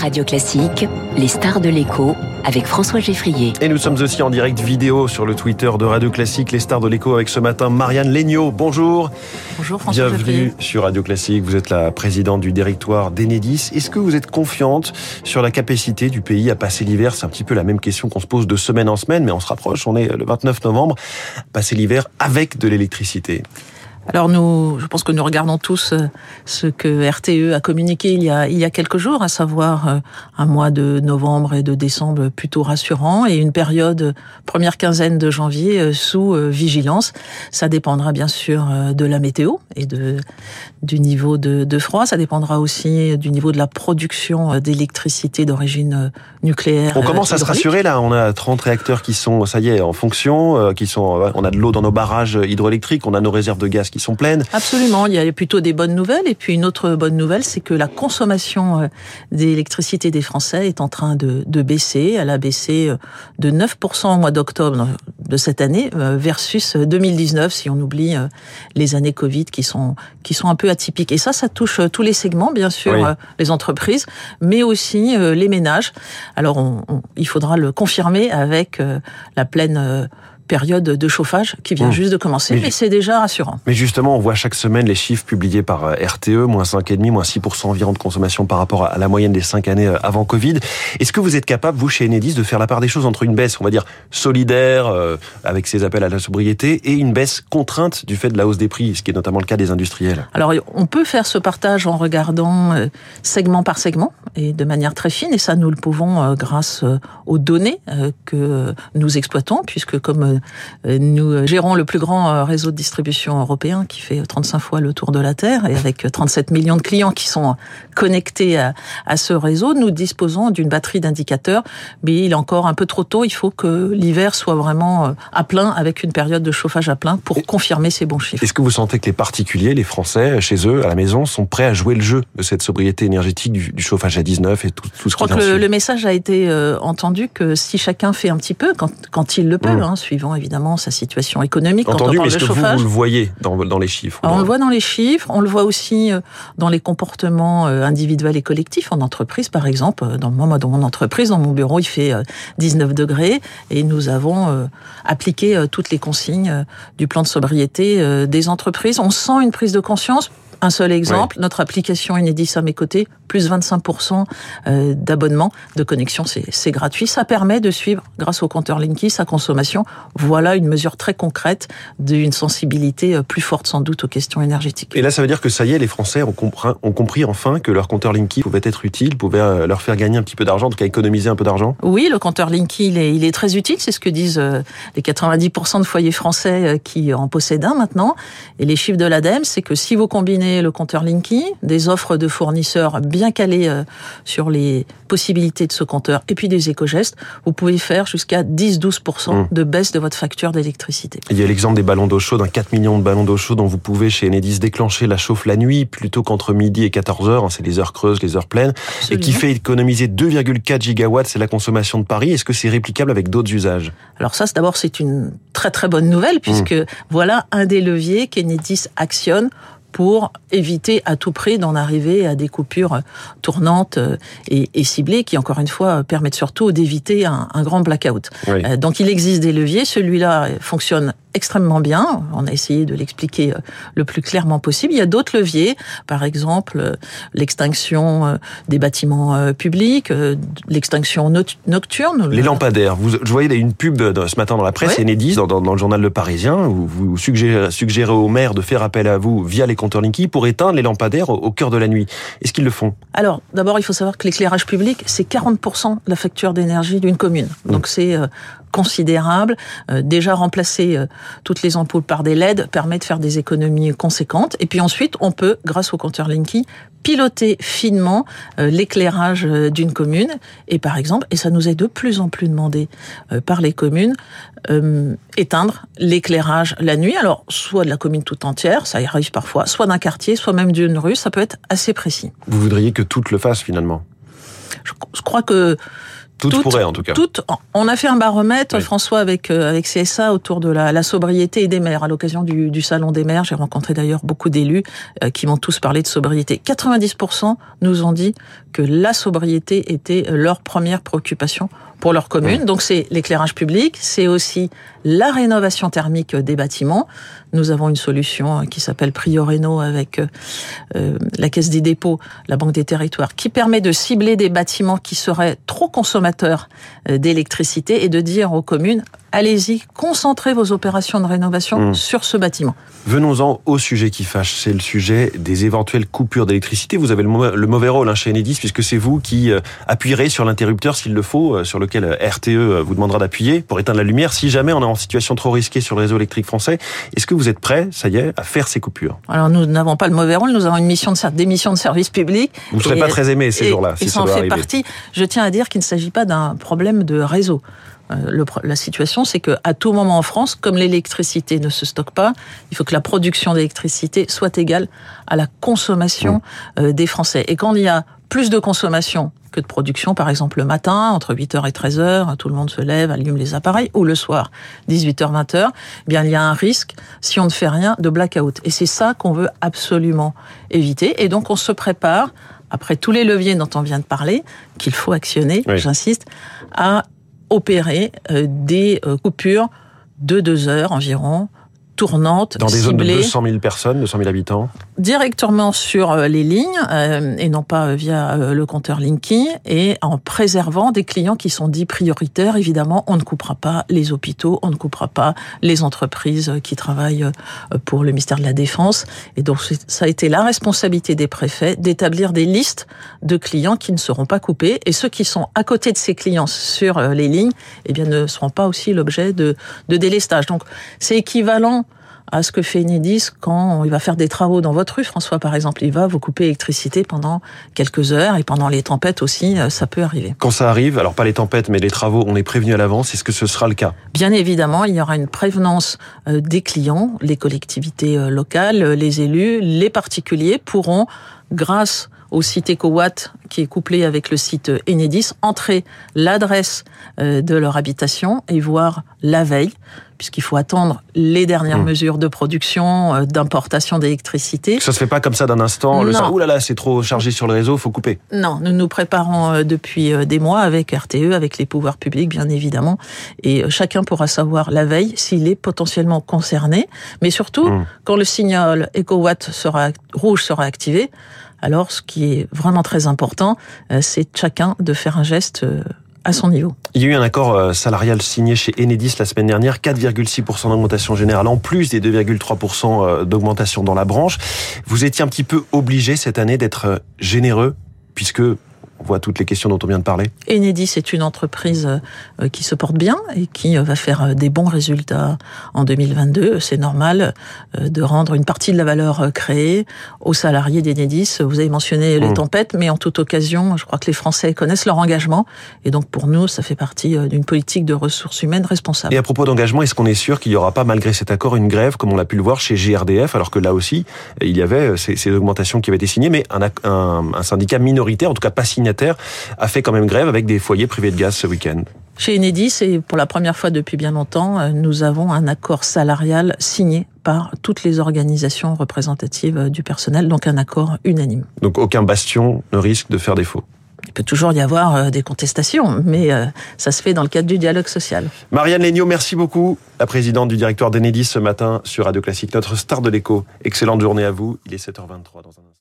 Radio Classique, les stars de l'écho avec François Geffrier. Et nous sommes aussi en direct vidéo sur le Twitter de Radio Classique, les stars de l'écho avec ce matin Marianne Legnaud. Bonjour. Bonjour François Bienvenue sur Radio Classique. Vous êtes la présidente du directoire d'Enedis. Est-ce que vous êtes confiante sur la capacité du pays à passer l'hiver? C'est un petit peu la même question qu'on se pose de semaine en semaine, mais on se rapproche. On est le 29 novembre. Passer l'hiver avec de l'électricité. Alors nous, je pense que nous regardons tous euh, ce que RTE a communiqué il y a, il y a quelques jours, à savoir euh, un mois de novembre et de décembre plutôt rassurant et une période première quinzaine de janvier euh, sous vigilance. Ça dépendra bien sûr de la météo et de du niveau de, de froid. Ça dépendra aussi du niveau de la production d'électricité d'origine nucléaire. On commence à se rassurer là. On a 30 réacteurs qui sont, ça y est, en fonction, qui sont. On a de l'eau dans nos barrages hydroélectriques, on a nos réserves de gaz qui sont pleines. Absolument, il y a plutôt des bonnes nouvelles. Et puis une autre bonne nouvelle, c'est que la consommation euh, d'électricité des Français est en train de, de baisser. Elle a baissé euh, de 9% au mois d'octobre de cette année euh, versus 2019, si on oublie les années Covid qui sont, qui sont un peu atypiques. Et ça, ça touche tous les segments, bien sûr, les entreprises, mais aussi les ménages. Alors, on, il faudra le confirmer avec la pleine période de chauffage qui vient mmh. juste de commencer, mais, c'est déjà rassurant. Mais justement, on voit chaque semaine les chiffres publiés par euh, RTE, moins 5,5, moins 6% environ de consommation par rapport à la moyenne des 5 années euh, avant Covid. Est-ce que vous êtes capable, vous, chez Enedis, de faire la part des choses entre une baisse, on va dire, solidaire, euh, avec ses appels à la sobriété, et une baisse contrainte du fait de la hausse des prix, ce qui est notamment le cas des industriels? Alors, on peut faire ce partage en regardant segment par segment, et de manière très fine, et ça, nous le pouvons grâce aux données que nous exploitons, puisque comme nous gérons le plus grand euh, réseau de distribution européen qui fait 35 fois le tour de la Terre et avec 37 millions de clients qui sont connectés à, à ce réseau. Nous disposons d'une batterie d'indicateurs, mais il est encore un peu trop tôt. Il faut que l'hiver soit vraiment euh, à plein avec une période de chauffage à plein pour confirmer ces bons chiffres. Est-ce que vous sentez que les particuliers, les Français, chez eux, à la maison, sont prêts à jouer le jeu de cette sobriété énergétique du, chauffage à 19 et tout, tout ce Je crois que le, message a été entendu que si chacun fait un petit peu, quand, quand il le peut, mmh. hein, suivant évidemment sa situation économique. Entendu, mais est-ce que vous, vous, le voyez dans, dans les chiffres On le voit dans les chiffres, on le voit aussi euh, dans les comportements euh, individuels et collectifs en entreprise, par exemple. Euh, dans, moi, dans mon entreprise, dans mon bureau, il fait 19 degrés et nous avons appliqué toutes les consignes du plan de sobriété des entreprises. On sent une prise de conscience un seul exemple, notre application Enedis à mes côtés, plus 25% euh, d'abonnement, de connexion, c'est gratuit. Ça permet de suivre, grâce au compteur Linky, sa consommation. Voilà une mesure très concrète d'une sensibilité euh, plus forte sans doute aux questions énergétiques. Et là, ça veut dire que ça y est, les Français ont compris, ont compris enfin que leur compteur Linky pouvait être utile, pouvait euh, leur faire gagner un petit peu d'argent, en tout cas économiser un peu d'argent Oui, le compteur Linky, il est, il est très utile, c'est ce que disent les 90% de foyers français qui en possèdent un maintenant. Et les chiffres de l'ADEME, c'est que si vous combinez le compteur Linky, des offres de fournisseurs bien calées euh, sur les possibilités de ce compteur, et puis des éco-gestes, vous pouvez faire jusqu'à 10-12% mmh. de baisse de votre facture d'électricité. Il y a l'exemple des ballons d'eau chaude, un 4 millions de ballons d'eau chaude dont vous pouvez chez Enedis déclencher la chauffe la nuit plutôt qu'entre midi et 14 heures, c'est les heures creuses, les heures pleines, et qui fait économiser 2,4 gigawatts, c'est la consommation de Paris. Est-ce que c'est réplicable avec d'autres usages? Alors ça, d'abord, c'est une très très bonne nouvelle, puisque mmh. voilà un des leviers qu'Enedis actionne pour éviter à tout prix d'en arriver à des coupures tournantes euh, et, et, ciblées qui, encore une fois, permettent surtout d'éviter un, un, grand blackout. Euh, donc il existe des leviers. Celui-là fonctionne extrêmement bien. On a essayé de l'expliquer euh, le plus clairement possible. Il y a d'autres leviers, par exemple l'extinction des bâtiments publics, l'extinction nocturne. Les lampadaires. Vous, je voyais une pub ce matin dans la presse, Enedis, dans, dans, le journal Le Parisien, où vous suggérez, suggérez au maire de faire appel à vous via les compteurs Linky pour éteindre les lampadaires au cœur de la nuit. Est-ce qu'ils le font? Alors, d'abord, il faut savoir que l'éclairage public, c'est 40% de la facture d'énergie d'une commune. Mmh. Donc, c'est euh, considérable. Euh, déjà remplacer euh, toutes les ampoules par des LED permet de faire des économies conséquentes. Et puis ensuite, on peut, grâce au compteur Linky, piloter finement euh, l'éclairage d'une commune. Et par exemple, et ça nous est de plus en plus demandé par les communes, éteindre l'éclairage la nuit. Alors, soit de la commune toute entière, ça y arrive parfois, soit d'un quartier, soit même d'une rue, ça peut être assez précis. Vous voudriez que toutes le fassent finalement? Je crois que Toutes, pourraient en tout cas. Toutes. On a fait un baromètre, François, avec euh, avec CSA autour de la, la sobriété et des maires. À l'occasion du, du salon des maires, j'ai rencontré d'ailleurs beaucoup d'élus euh, qui m'ont tous parlé de sobriété. 90% nous ont dit que la sobriété était leur première préoccupation pour leur commune. Donc c'est l'éclairage public, c'est aussi la rénovation thermique des bâtiments. Nous avons une solution qui s'appelle Prioreno avec euh, la Caisse des dépôts, la Banque des territoires, qui permet de cibler des bâtiments qui seraient trop consommateurs euh, d'électricité et de dire aux communes allez-y, concentrez vos opérations de rénovation mmh. sur ce bâtiment. Venons-en au sujet qui fâche, c'est le sujet des éventuelles coupures d'électricité. Vous avez le mauvais rôle hein, chez Enedis, puisque c'est vous qui euh, appuierez sur l'interrupteur s'il le faut, euh, sur lequel euh, RTE vous demandera d'appuyer pour éteindre la lumière, si jamais on est en situation trop risquée sur le réseau électrique français. Est-ce que vous êtes prêt, ça y est, à faire ces coupures? Alors nous n'avons pas le mauvais rôle, nous avons une mission de, des missions de service public. Vous ne serez pas très aimé ces jours-là, si ça, en fait partie. Je tiens à dire qu'il ne s'agit pas d'un problème de réseau. Euh, le, la situation, c'est que à tout moment en France, comme l'électricité ne se stocke pas, il faut que la production d'électricité soit égale à la consommation mmh. euh, des Français. Et quand il y a plus de consommation que de production, par exemple le matin, entre 8h et 13h, tout le monde se lève, allume les appareils, ou le soir, 18h, 20h, eh bien il y a un risque, si on ne fait rien, de blackout. Et c'est ça qu'on veut absolument éviter. Et donc on se prépare, après tous les leviers dont on vient de parler, qu'il faut actionner, j'insiste, à opérer euh, des euh, coupures de deux heures environ tournante, Dans des zones de 200 000 personnes, 200 000 habitants Directement sur euh, les lignes euh, et non pas via euh, le compteur Linky et en préservant des clients qui sont dits prioritaires. Évidemment, on ne coupera pas les hôpitaux, on ne coupera pas les entreprises qui travaillent pour le ministère de la Défense. Et donc, ça a été la responsabilité des préfets d'établir des listes de clients qui ne seront pas coupés et ceux qui sont à côté de ces clients sur les lignes, eh bien, ne seront pas aussi l'objet de, de délestage. Donc, c'est équivalent à ce que fait Enedis quand il va faire des travaux dans votre rue, François, par exemple. Il va vous couper l'électricité pendant quelques heures et pendant les tempêtes aussi, euh, ça peut arriver. Quand ça arrive, alors pas les tempêtes, mais les travaux, on est prévenu à l'avance. Est-ce que ce sera le cas? Bien évidemment, il y aura une prévenance euh, des clients, les collectivités euh, locales, les élus, les particuliers pourront, grâce au site EcoWatt qui est couplé avec le site Enedis, entrer l'adresse de leur habitation et voir la veille puisqu'il faut attendre les dernières mmh. mesures de production, euh, d'importation d'électricité. Ça se fait pas comme ça d'un instant. Le sang, là là, c'est trop chargé sur le réseau, faut couper. Non, nous nous préparons euh, depuis euh, des mois avec RTE, avec les pouvoirs publics, bien évidemment, et chacun pourra savoir la veille s'il est potentiellement concerné, mais surtout mmh. quand le signal EcoWatt sera rouge sera activé. Alors, ce qui est vraiment très important, c'est chacun de faire un geste à son niveau. Il y a eu un accord euh, salarial signé chez Enedis la semaine dernière, 4,6% d'augmentation générale, en plus des 2,3% euh, d'augmentation dans la branche. Vous étiez un petit peu obligé cette année d'être euh, généreux, puisque on voit toutes les questions dont on vient de parler. Enedis est une entreprise euh, qui se porte bien et qui euh, va faire euh, des bons résultats en 2022. C'est normal de rendre une partie de la valeur créée aux salariés d'Enedis. Vous avez mentionné les mmh. tempêtes, mais en toute occasion, je crois que les Français connaissent leur engagement. Et donc pour nous, ça fait partie d'une politique de ressources humaines responsable. Et à propos d'engagement, est-ce qu'on est sûr qu'il n'y aura pas, malgré cet accord, une grève, comme on l'a pu le voir chez GRDF, alors que là aussi, il y avait ces, augmentations qui avaient été signées, mais un, un, un syndicat minoritaire, en tout cas pas signé a fait quand même grève avec des foyers privés de gaz ce week-end. Chez Enedis, et pour la première fois depuis bien longtemps, euh, nous avons un accord salarial signé par toutes les organisations représentatives du personnel, donc un accord unanime. Donc aucun bastion ne risque de faire défaut il peut toujours y avoir euh, des contestations, mais euh, ça se fait dans le cadre du dialogue social. Marianne Legnaud, merci beaucoup, la présidente du directoire d'Enedis ce matin sur Radio Classique, notre star de l'écho. Excellente journée à vous. Il est 7h23 dans un instant.